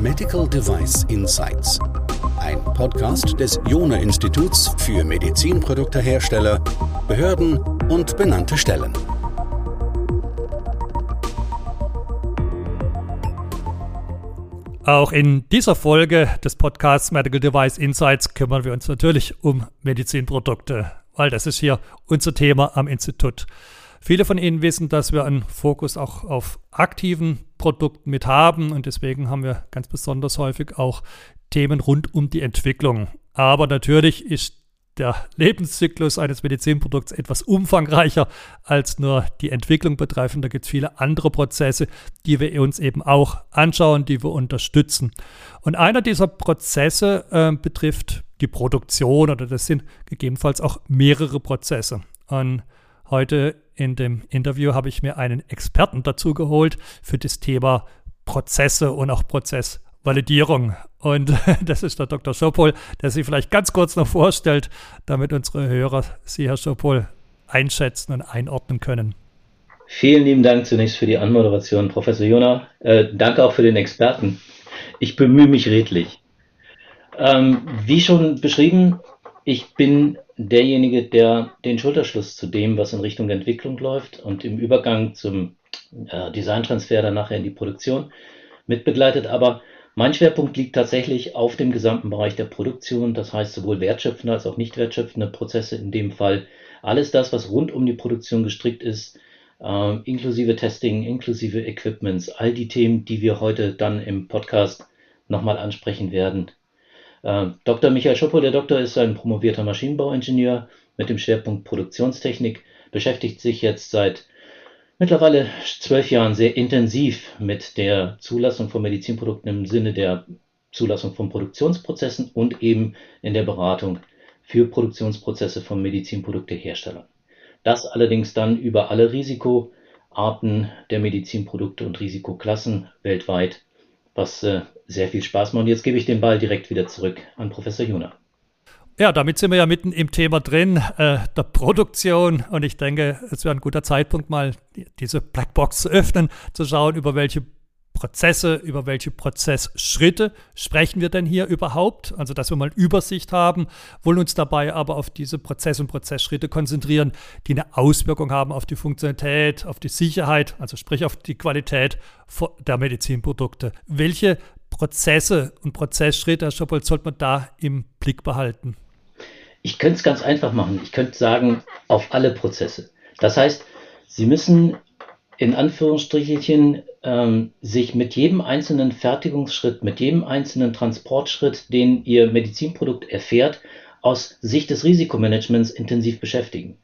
Medical Device Insights. Ein Podcast des Jona Instituts für Medizinproduktehersteller, Behörden und benannte Stellen. Auch in dieser Folge des Podcasts Medical Device Insights kümmern wir uns natürlich um Medizinprodukte, weil das ist hier unser Thema am Institut. Viele von Ihnen wissen, dass wir einen Fokus auch auf aktiven Produkten mit haben und deswegen haben wir ganz besonders häufig auch Themen rund um die Entwicklung. Aber natürlich ist der Lebenszyklus eines Medizinprodukts etwas umfangreicher als nur die Entwicklung betreffen. Da gibt es viele andere Prozesse, die wir uns eben auch anschauen, die wir unterstützen. Und einer dieser Prozesse äh, betrifft die Produktion oder das sind gegebenenfalls auch mehrere Prozesse. Und heute in dem Interview habe ich mir einen Experten dazu geholt für das Thema Prozesse und auch Prozessvalidierung. Und das ist der Dr. Schopol, der sich vielleicht ganz kurz noch vorstellt, damit unsere Hörer Sie, Herr Schopol, einschätzen und einordnen können. Vielen lieben Dank zunächst für die Anmoderation, Professor Jona. Äh, danke auch für den Experten. Ich bemühe mich redlich. Ähm, wie schon beschrieben, ich bin derjenige, der den Schulterschluss zu dem, was in Richtung Entwicklung läuft und im Übergang zum äh, Designtransfer dann nachher in die Produktion mitbegleitet. Aber mein Schwerpunkt liegt tatsächlich auf dem gesamten Bereich der Produktion, das heißt sowohl wertschöpfende als auch nicht wertschöpfende Prozesse in dem Fall. Alles das, was rund um die Produktion gestrickt ist, äh, inklusive Testing, inklusive Equipments, all die Themen, die wir heute dann im Podcast nochmal ansprechen werden, Dr. Michael Schoppo, der Doktor, ist ein promovierter Maschinenbauingenieur mit dem Schwerpunkt Produktionstechnik, beschäftigt sich jetzt seit mittlerweile zwölf Jahren sehr intensiv mit der Zulassung von Medizinprodukten im Sinne der Zulassung von Produktionsprozessen und eben in der Beratung für Produktionsprozesse von Medizinprodukteherstellern. Das allerdings dann über alle Risikoarten der Medizinprodukte und Risikoklassen weltweit was äh, sehr viel Spaß macht. Und jetzt gebe ich den Ball direkt wieder zurück an Professor Juna. Ja, damit sind wir ja mitten im Thema drin, äh, der Produktion. Und ich denke, es wäre ein guter Zeitpunkt, mal diese Blackbox zu öffnen, zu schauen, über welche Prozesse, über welche Prozessschritte sprechen wir denn hier überhaupt? Also, dass wir mal Übersicht haben, wollen uns dabei aber auf diese Prozess- und Prozessschritte konzentrieren, die eine Auswirkung haben auf die Funktionalität, auf die Sicherheit, also sprich auf die Qualität der Medizinprodukte. Welche Prozesse und Prozessschritte, Herr Schoppold, sollte man da im Blick behalten? Ich könnte es ganz einfach machen. Ich könnte sagen, auf alle Prozesse. Das heißt, Sie müssen in Anführungsstrichelchen ähm, sich mit jedem einzelnen Fertigungsschritt, mit jedem einzelnen Transportschritt, den Ihr Medizinprodukt erfährt, aus Sicht des Risikomanagements intensiv beschäftigen.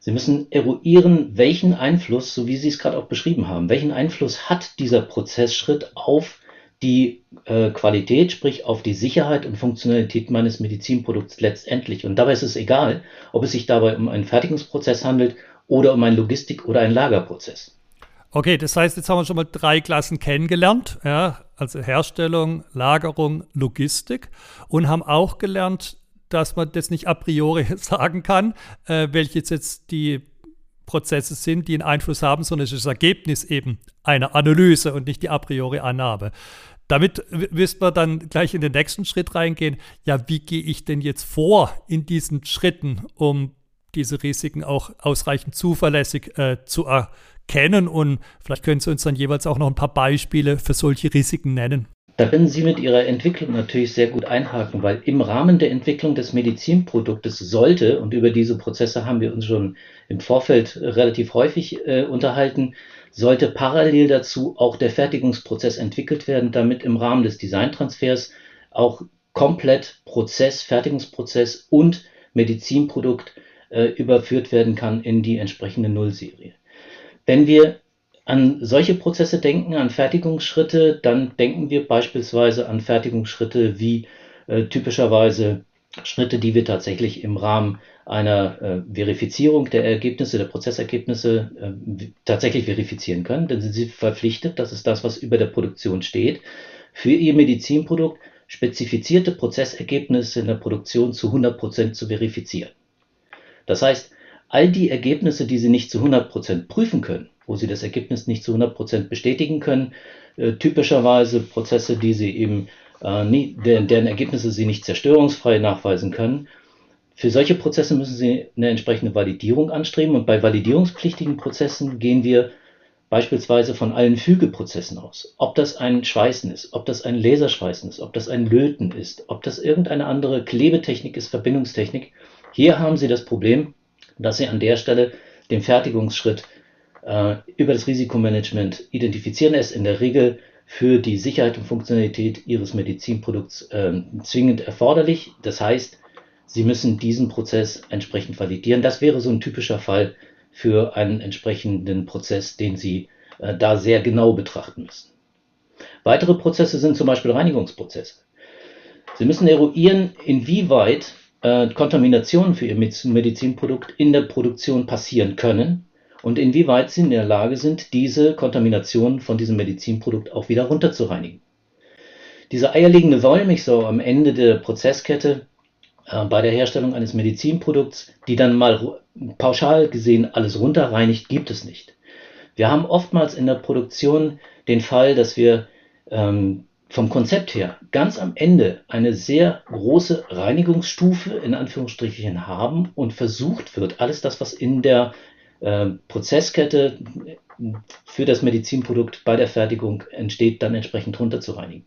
Sie müssen eruieren, welchen Einfluss, so wie Sie es gerade auch beschrieben haben, welchen Einfluss hat dieser Prozessschritt auf die äh, Qualität, sprich auf die Sicherheit und Funktionalität meines Medizinprodukts letztendlich. Und dabei ist es egal, ob es sich dabei um einen Fertigungsprozess handelt oder um einen Logistik- oder einen Lagerprozess. Okay, das heißt, jetzt haben wir schon mal drei Klassen kennengelernt, ja, also Herstellung, Lagerung, Logistik und haben auch gelernt, dass man das nicht a priori sagen kann, äh, welche jetzt die Prozesse sind, die einen Einfluss haben, sondern es ist das Ergebnis eben einer Analyse und nicht die a priori Annahme. Damit müssten wir dann gleich in den nächsten Schritt reingehen. Ja, wie gehe ich denn jetzt vor in diesen Schritten, um diese Risiken auch ausreichend zuverlässig äh, zu erkennen. Und vielleicht können Sie uns dann jeweils auch noch ein paar Beispiele für solche Risiken nennen. Da können Sie mit Ihrer Entwicklung natürlich sehr gut einhaken, weil im Rahmen der Entwicklung des Medizinproduktes sollte, und über diese Prozesse haben wir uns schon im Vorfeld relativ häufig äh, unterhalten, sollte parallel dazu auch der Fertigungsprozess entwickelt werden, damit im Rahmen des Designtransfers auch komplett Prozess, Fertigungsprozess und Medizinprodukt äh, überführt werden kann in die entsprechende Nullserie. Wenn wir an solche Prozesse denken, an Fertigungsschritte, dann denken wir beispielsweise an Fertigungsschritte wie äh, typischerweise Schritte, die wir tatsächlich im Rahmen einer äh, Verifizierung der Ergebnisse, der Prozessergebnisse äh, tatsächlich verifizieren können. Sie sind verpflichtet, das ist das, was über der Produktion steht, für ihr Medizinprodukt spezifizierte Prozessergebnisse in der Produktion zu 100 Prozent zu verifizieren. Das heißt, all die Ergebnisse, die Sie nicht zu 100% prüfen können wo sie das Ergebnis nicht zu 100 Prozent bestätigen können. Äh, typischerweise Prozesse, die sie eben, äh, nie, deren, deren Ergebnisse sie nicht zerstörungsfrei nachweisen können. Für solche Prozesse müssen Sie eine entsprechende Validierung anstreben und bei validierungspflichtigen Prozessen gehen wir beispielsweise von allen Fügeprozessen aus. Ob das ein Schweißen ist, ob das ein Laserschweißen ist, ob das ein Löten ist, ob das irgendeine andere Klebetechnik ist, Verbindungstechnik. Hier haben Sie das Problem, dass Sie an der Stelle den Fertigungsschritt äh, über das Risikomanagement identifizieren. Es in der Regel für die Sicherheit und Funktionalität Ihres Medizinprodukts äh, zwingend erforderlich. Das heißt, Sie müssen diesen Prozess entsprechend validieren. Das wäre so ein typischer Fall für einen entsprechenden Prozess, den Sie äh, da sehr genau betrachten müssen. Weitere Prozesse sind zum Beispiel Reinigungsprozesse. Sie müssen eruieren, inwieweit äh, Kontaminationen für Ihr Medizinprodukt in der Produktion passieren können und inwieweit Sie in der Lage sind, diese Kontamination von diesem Medizinprodukt auch wieder runterzureinigen. Diese eierlegende Wollmilchsau am Ende der Prozesskette äh, bei der Herstellung eines Medizinprodukts, die dann mal pauschal gesehen alles runterreinigt, gibt es nicht. Wir haben oftmals in der Produktion den Fall, dass wir ähm, vom Konzept her ganz am Ende eine sehr große Reinigungsstufe in Anführungsstrichen haben und versucht wird, alles das, was in der äh, Prozesskette für das Medizinprodukt bei der Fertigung entsteht, dann entsprechend runterzureinigen.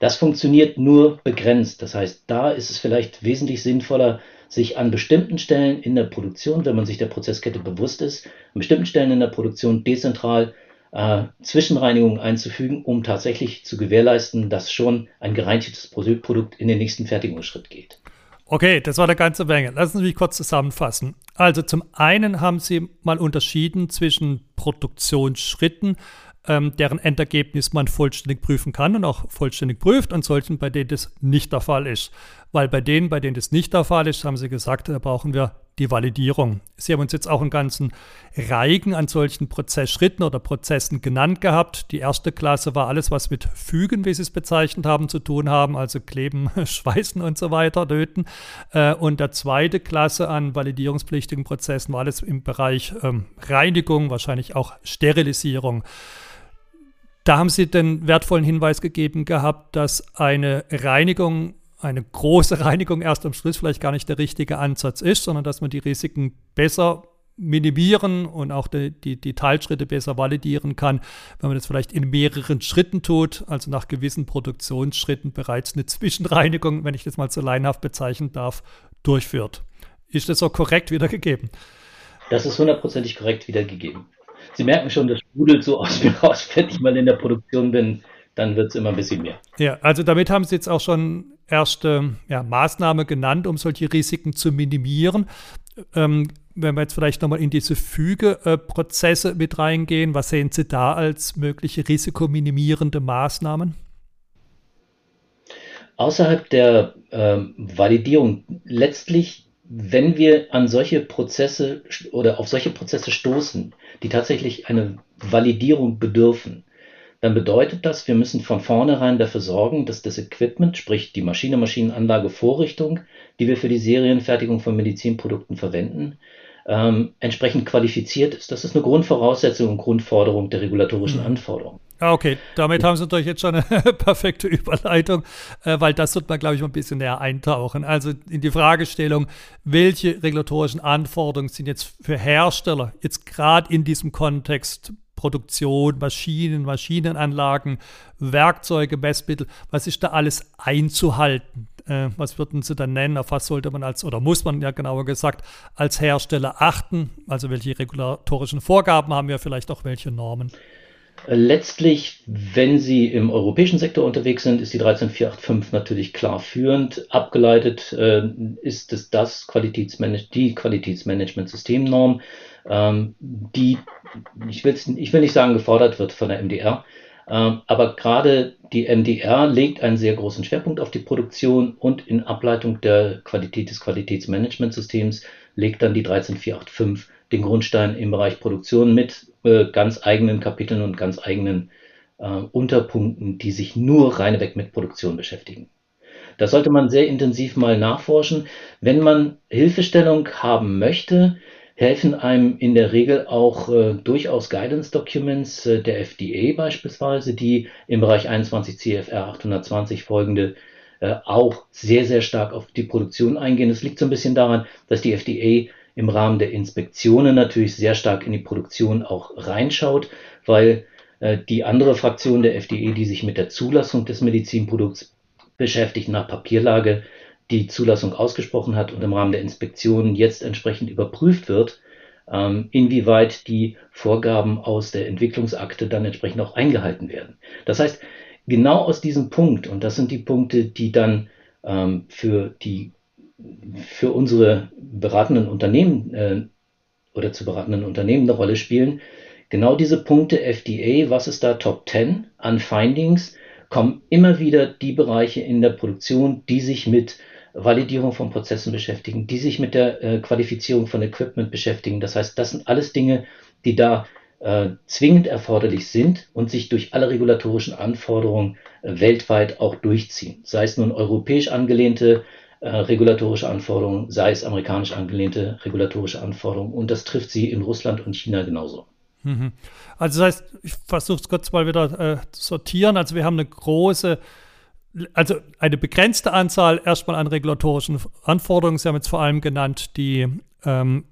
Das funktioniert nur begrenzt. Das heißt, da ist es vielleicht wesentlich sinnvoller, sich an bestimmten Stellen in der Produktion, wenn man sich der Prozesskette bewusst ist, an bestimmten Stellen in der Produktion dezentral äh, Zwischenreinigungen einzufügen, um tatsächlich zu gewährleisten, dass schon ein gereinigtes Produkt in den nächsten Fertigungsschritt geht. Okay, das war eine ganze Menge. Lassen Sie mich kurz zusammenfassen. Also zum einen haben Sie mal unterschieden zwischen Produktionsschritten ähm, deren Endergebnis man vollständig prüfen kann und auch vollständig prüft und solchen, bei denen das nicht der Fall ist. Weil bei denen, bei denen das nicht der Fall ist, haben sie gesagt, da brauchen wir die Validierung. Sie haben uns jetzt auch einen ganzen Reigen an solchen Prozessschritten oder Prozessen genannt gehabt. Die erste Klasse war alles, was mit Fügen, wie Sie es bezeichnet haben, zu tun haben, also Kleben, Schweißen und so weiter, Löten. Äh, und der zweite Klasse an validierungspflichtigen Prozessen war alles im Bereich ähm, Reinigung, wahrscheinlich auch Sterilisierung. Da haben Sie den wertvollen Hinweis gegeben gehabt, dass eine Reinigung, eine große Reinigung erst am Schluss vielleicht gar nicht der richtige Ansatz ist, sondern dass man die Risiken besser minimieren und auch die, die, die, Teilschritte besser validieren kann, wenn man das vielleicht in mehreren Schritten tut, also nach gewissen Produktionsschritten bereits eine Zwischenreinigung, wenn ich das mal so leinhaft bezeichnen darf, durchführt. Ist das so korrekt wiedergegeben? Das ist hundertprozentig korrekt wiedergegeben. Sie merken schon, das sprudelt so aus mir raus, wenn ich mal in der Produktion bin, dann wird es immer ein bisschen mehr. Ja, also damit haben Sie jetzt auch schon erste ja, Maßnahme genannt, um solche Risiken zu minimieren. Ähm, wenn wir jetzt vielleicht nochmal in diese Fügeprozesse mit reingehen, was sehen Sie da als mögliche risikominimierende Maßnahmen? Außerhalb der äh, Validierung letztlich wenn wir an solche Prozesse oder auf solche Prozesse stoßen, die tatsächlich eine Validierung bedürfen, dann bedeutet das, wir müssen von vornherein dafür sorgen, dass das Equipment, sprich die Maschine, Maschinenanlage, Vorrichtung, die wir für die Serienfertigung von Medizinprodukten verwenden, ähm, entsprechend qualifiziert ist. Das ist eine Grundvoraussetzung und Grundforderung der regulatorischen mhm. Anforderungen. Ah, okay, damit haben Sie natürlich jetzt schon eine perfekte Überleitung, äh, weil das wird man, glaube ich, mal ein bisschen näher eintauchen. Also in die Fragestellung, welche regulatorischen Anforderungen sind jetzt für Hersteller, jetzt gerade in diesem Kontext Produktion, Maschinen, Maschinenanlagen, Werkzeuge, Messmittel, was ist da alles einzuhalten? Äh, was würden Sie dann nennen? Auf was sollte man als, oder muss man ja genauer gesagt, als Hersteller achten? Also welche regulatorischen Vorgaben haben wir, vielleicht auch welche Normen? Letztlich, wenn Sie im europäischen Sektor unterwegs sind, ist die 13485 natürlich klar führend. Abgeleitet äh, ist es das Qualitätsmanage die Qualitätsmanagement-Systemnorm, ähm, die, ich, ich will nicht sagen gefordert wird von der MDR, ähm, aber gerade die MDR legt einen sehr großen Schwerpunkt auf die Produktion und in Ableitung der Qualität des Qualitätsmanagementsystems legt dann die 13485 den Grundstein im Bereich Produktion mit ganz eigenen Kapiteln und ganz eigenen äh, Unterpunkten, die sich nur reineweg mit Produktion beschäftigen. Das sollte man sehr intensiv mal nachforschen. Wenn man Hilfestellung haben möchte, helfen einem in der Regel auch äh, durchaus Guidance Documents äh, der FDA beispielsweise, die im Bereich 21 CFR 820 folgende äh, auch sehr, sehr stark auf die Produktion eingehen. Es liegt so ein bisschen daran, dass die FDA im Rahmen der Inspektionen natürlich sehr stark in die Produktion auch reinschaut, weil äh, die andere Fraktion der FDA, die sich mit der Zulassung des Medizinprodukts beschäftigt, nach Papierlage die Zulassung ausgesprochen hat und im Rahmen der Inspektionen jetzt entsprechend überprüft wird, ähm, inwieweit die Vorgaben aus der Entwicklungsakte dann entsprechend auch eingehalten werden. Das heißt, genau aus diesem Punkt, und das sind die Punkte, die dann ähm, für die für unsere beratenden Unternehmen äh, oder zu beratenden Unternehmen eine Rolle spielen, genau diese Punkte FDA, was ist da Top 10 an Findings, kommen immer wieder die Bereiche in der Produktion, die sich mit Validierung von Prozessen beschäftigen, die sich mit der äh, Qualifizierung von Equipment beschäftigen. Das heißt, das sind alles Dinge, die da äh, zwingend erforderlich sind und sich durch alle regulatorischen Anforderungen äh, weltweit auch durchziehen. Sei es nun europäisch angelehnte regulatorische Anforderungen, sei es amerikanisch angelehnte regulatorische Anforderungen. Und das trifft sie in Russland und China genauso. Mhm. Also das heißt, ich versuche es kurz mal wieder äh, zu sortieren. Also wir haben eine große also eine begrenzte Anzahl erstmal an regulatorischen Anforderungen. Sie haben jetzt vor allem genannt die ähm,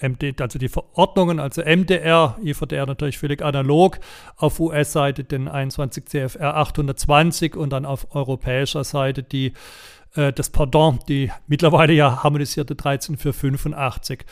MD, also die Verordnungen, also MDR, IVDR natürlich völlig analog, auf US-Seite den 21 CFR 820 und dann auf europäischer Seite die äh, das Pardon, die mittlerweile ja harmonisierte 13485.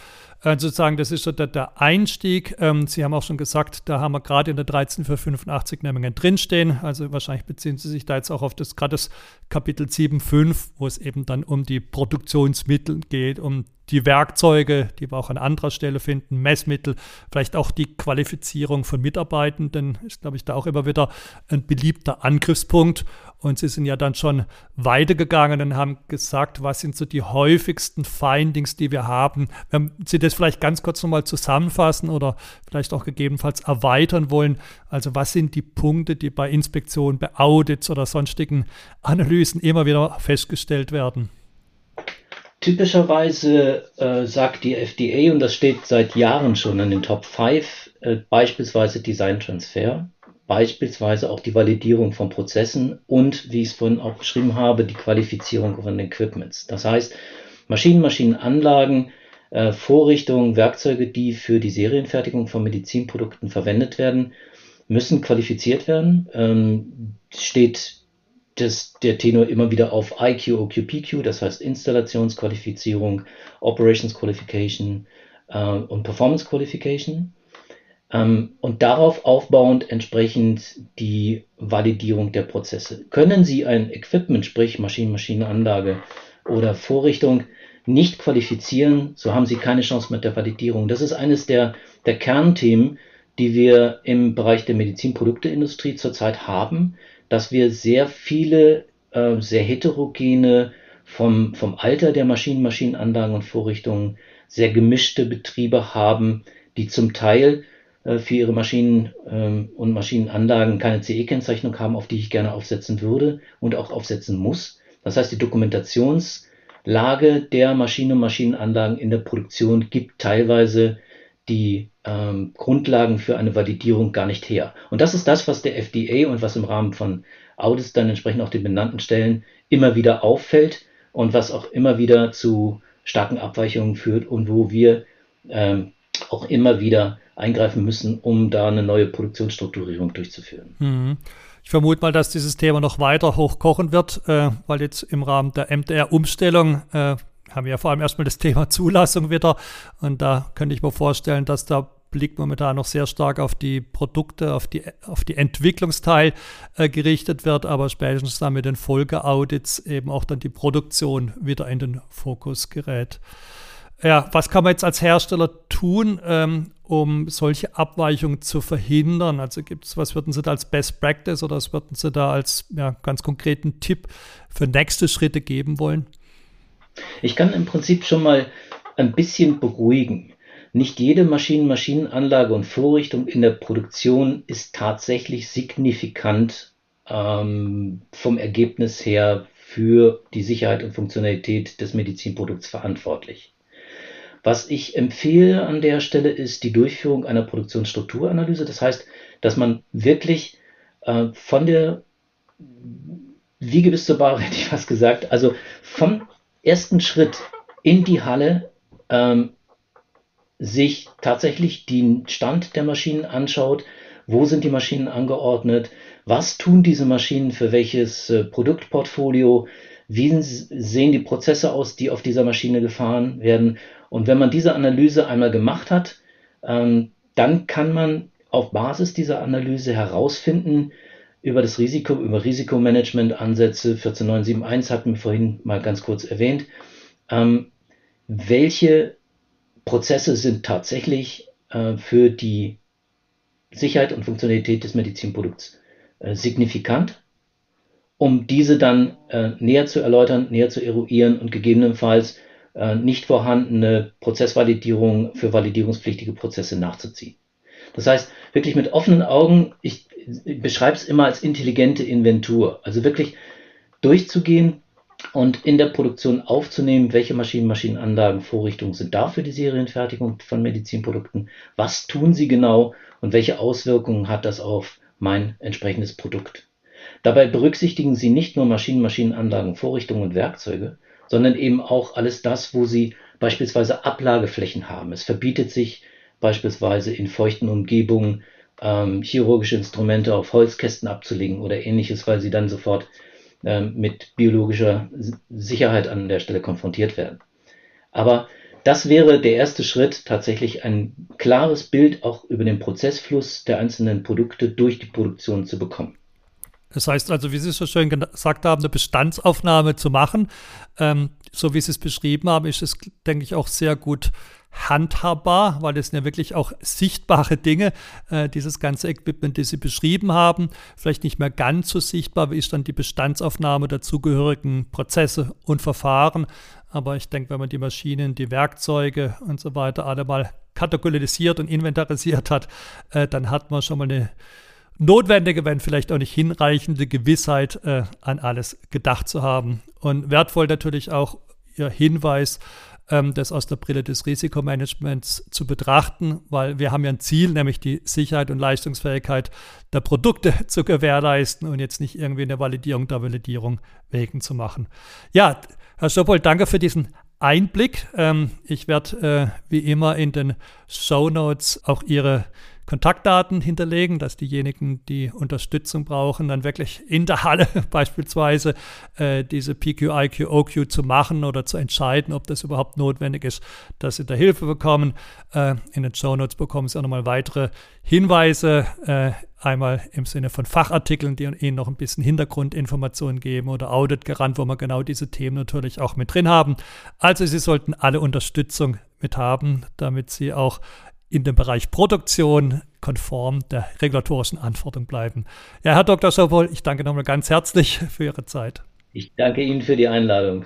Äh, sozusagen, das ist so der, der Einstieg. Ähm, Sie haben auch schon gesagt, da haben wir gerade in der 13485 eine Menge drinstehen. Also wahrscheinlich beziehen Sie sich da jetzt auch auf das gerade das Kapitel 7.5, wo es eben dann um die Produktionsmittel geht, um die Werkzeuge, die wir auch an anderer Stelle finden, Messmittel, vielleicht auch die Qualifizierung von Mitarbeitenden, ist, glaube ich, da auch immer wieder ein beliebter Angriffspunkt. Und sie sind ja dann schon weitergegangen und haben gesagt, was sind so die häufigsten Findings, die wir haben. Wenn Sie das vielleicht ganz kurz nochmal zusammenfassen oder vielleicht auch gegebenenfalls erweitern wollen. Also was sind die Punkte, die bei Inspektionen, bei Audits oder sonstigen Analysen immer wieder festgestellt werden? Typischerweise äh, sagt die FDA, und das steht seit Jahren schon in den Top 5, äh, beispielsweise Designtransfer, beispielsweise auch die Validierung von Prozessen und, wie ich es vorhin auch beschrieben habe, die Qualifizierung von Equipments. Das heißt, Maschinen, Maschinenanlagen, äh, Vorrichtungen, Werkzeuge, die für die Serienfertigung von Medizinprodukten verwendet werden, müssen qualifiziert werden. Ähm, steht das, der Tenor immer wieder auf IQ, OQ, PQ, das heißt Installationsqualifizierung, Operations Qualification äh, und Performance Qualification. Ähm, und darauf aufbauend entsprechend die Validierung der Prozesse. Können Sie ein Equipment, sprich Maschinen, Maschinenanlage oder Vorrichtung, nicht qualifizieren, so haben Sie keine Chance mit der Validierung. Das ist eines der, der Kernthemen, die wir im Bereich der Medizinprodukteindustrie zurzeit haben, dass wir sehr viele, äh, sehr heterogene, vom, vom Alter der Maschinen, Maschinenanlagen und Vorrichtungen sehr gemischte Betriebe haben, die zum Teil für ihre Maschinen ähm, und Maschinenanlagen keine CE-Kennzeichnung haben, auf die ich gerne aufsetzen würde und auch aufsetzen muss. Das heißt, die Dokumentationslage der Maschinen und Maschinenanlagen in der Produktion gibt teilweise die ähm, Grundlagen für eine Validierung gar nicht her. Und das ist das, was der FDA und was im Rahmen von Audits dann entsprechend auch den benannten Stellen immer wieder auffällt und was auch immer wieder zu starken Abweichungen führt und wo wir ähm, auch immer wieder eingreifen müssen, um da eine neue Produktionsstrukturierung durchzuführen. Mhm. Ich vermute mal, dass dieses Thema noch weiter hochkochen wird, äh, weil jetzt im Rahmen der MDR-Umstellung äh, haben wir ja vor allem erstmal das Thema Zulassung wieder. Und da könnte ich mir vorstellen, dass der Blick momentan noch sehr stark auf die Produkte, auf die, auf die Entwicklungsteil äh, gerichtet wird, aber spätestens dann mit den Folgeaudits eben auch dann die Produktion wieder in den Fokus gerät. Ja, was kann man jetzt als Hersteller tun, ähm, um solche Abweichungen zu verhindern? Also gibt es, was würden Sie da als Best Practice oder was würden Sie da als ja, ganz konkreten Tipp für nächste Schritte geben wollen? Ich kann im Prinzip schon mal ein bisschen beruhigen. Nicht jede Maschinen, Maschinenanlage und Vorrichtung in der Produktion ist tatsächlich signifikant ähm, vom Ergebnis her für die Sicherheit und Funktionalität des Medizinprodukts verantwortlich. Was ich empfehle an der Stelle ist die Durchführung einer Produktionsstrukturanalyse. Das heißt, dass man wirklich äh, von der Wiege bis zur Bar, hätte ich fast gesagt, also vom ersten Schritt in die Halle ähm, sich tatsächlich den Stand der Maschinen anschaut, wo sind die Maschinen angeordnet, was tun diese Maschinen für welches äh, Produktportfolio, wie sehen die Prozesse aus, die auf dieser Maschine gefahren werden. Und wenn man diese Analyse einmal gemacht hat, ähm, dann kann man auf Basis dieser Analyse herausfinden, über das Risiko, über Risikomanagement-Ansätze, 14971 hatten wir vorhin mal ganz kurz erwähnt, ähm, welche Prozesse sind tatsächlich äh, für die Sicherheit und Funktionalität des Medizinprodukts äh, signifikant, um diese dann äh, näher zu erläutern, näher zu eruieren und gegebenenfalls äh, nicht vorhandene Prozessvalidierung für validierungspflichtige Prozesse nachzuziehen. Das heißt, wirklich mit offenen Augen, ich, ich beschreibe es immer als intelligente Inventur, also wirklich durchzugehen, und in der Produktion aufzunehmen, welche Maschinen, Maschinenanlagen, Vorrichtungen sind da für die Serienfertigung von Medizinprodukten, was tun sie genau und welche Auswirkungen hat das auf mein entsprechendes Produkt. Dabei berücksichtigen Sie nicht nur Maschinen, Maschinenanlagen, Vorrichtungen und Werkzeuge, sondern eben auch alles das, wo Sie beispielsweise Ablageflächen haben. Es verbietet sich beispielsweise in feuchten Umgebungen ähm, chirurgische Instrumente auf Holzkästen abzulegen oder ähnliches, weil sie dann sofort ähm, mit biologischer Sicherheit an der Stelle konfrontiert werden. Aber das wäre der erste Schritt, tatsächlich ein klares Bild auch über den Prozessfluss der einzelnen Produkte durch die Produktion zu bekommen. Das heißt also, wie Sie so schön gesagt haben, eine Bestandsaufnahme zu machen. Ähm, so wie Sie es beschrieben haben, ist es, denke ich, auch sehr gut handhabbar, weil das sind ja wirklich auch sichtbare Dinge, äh, dieses ganze Equipment, das Sie beschrieben haben. Vielleicht nicht mehr ganz so sichtbar, wie ist dann die Bestandsaufnahme der zugehörigen Prozesse und Verfahren. Aber ich denke, wenn man die Maschinen, die Werkzeuge und so weiter alle mal kategorisiert und inventarisiert hat, äh, dann hat man schon mal eine notwendige, wenn vielleicht auch nicht hinreichende Gewissheit äh, an alles gedacht zu haben. Und wertvoll natürlich auch Ihr Hinweis ähm, das aus der Brille des Risikomanagements zu betrachten, weil wir haben ja ein Ziel, nämlich die Sicherheit und Leistungsfähigkeit der Produkte zu gewährleisten und jetzt nicht irgendwie eine Validierung der Validierung wegen zu machen. Ja, Herr Stoppold, danke für diesen Einblick. Ähm, ich werde äh, wie immer in den Show Notes auch Ihre Kontaktdaten hinterlegen, dass diejenigen, die Unterstützung brauchen, dann wirklich in der Halle beispielsweise äh, diese PQ, IQ, OQ zu machen oder zu entscheiden, ob das überhaupt notwendig ist, dass sie da Hilfe bekommen. Äh, in den Show Notes bekommen Sie auch nochmal weitere Hinweise, äh, einmal im Sinne von Fachartikeln, die Ihnen noch ein bisschen Hintergrundinformationen geben oder Audit gerannt, wo wir genau diese Themen natürlich auch mit drin haben. Also Sie sollten alle Unterstützung mit haben, damit Sie auch in dem Bereich Produktion konform der regulatorischen Anforderung bleiben. Ja, Herr Dr. Schopol, ich danke nochmal ganz herzlich für Ihre Zeit. Ich danke Ihnen für die Einladung.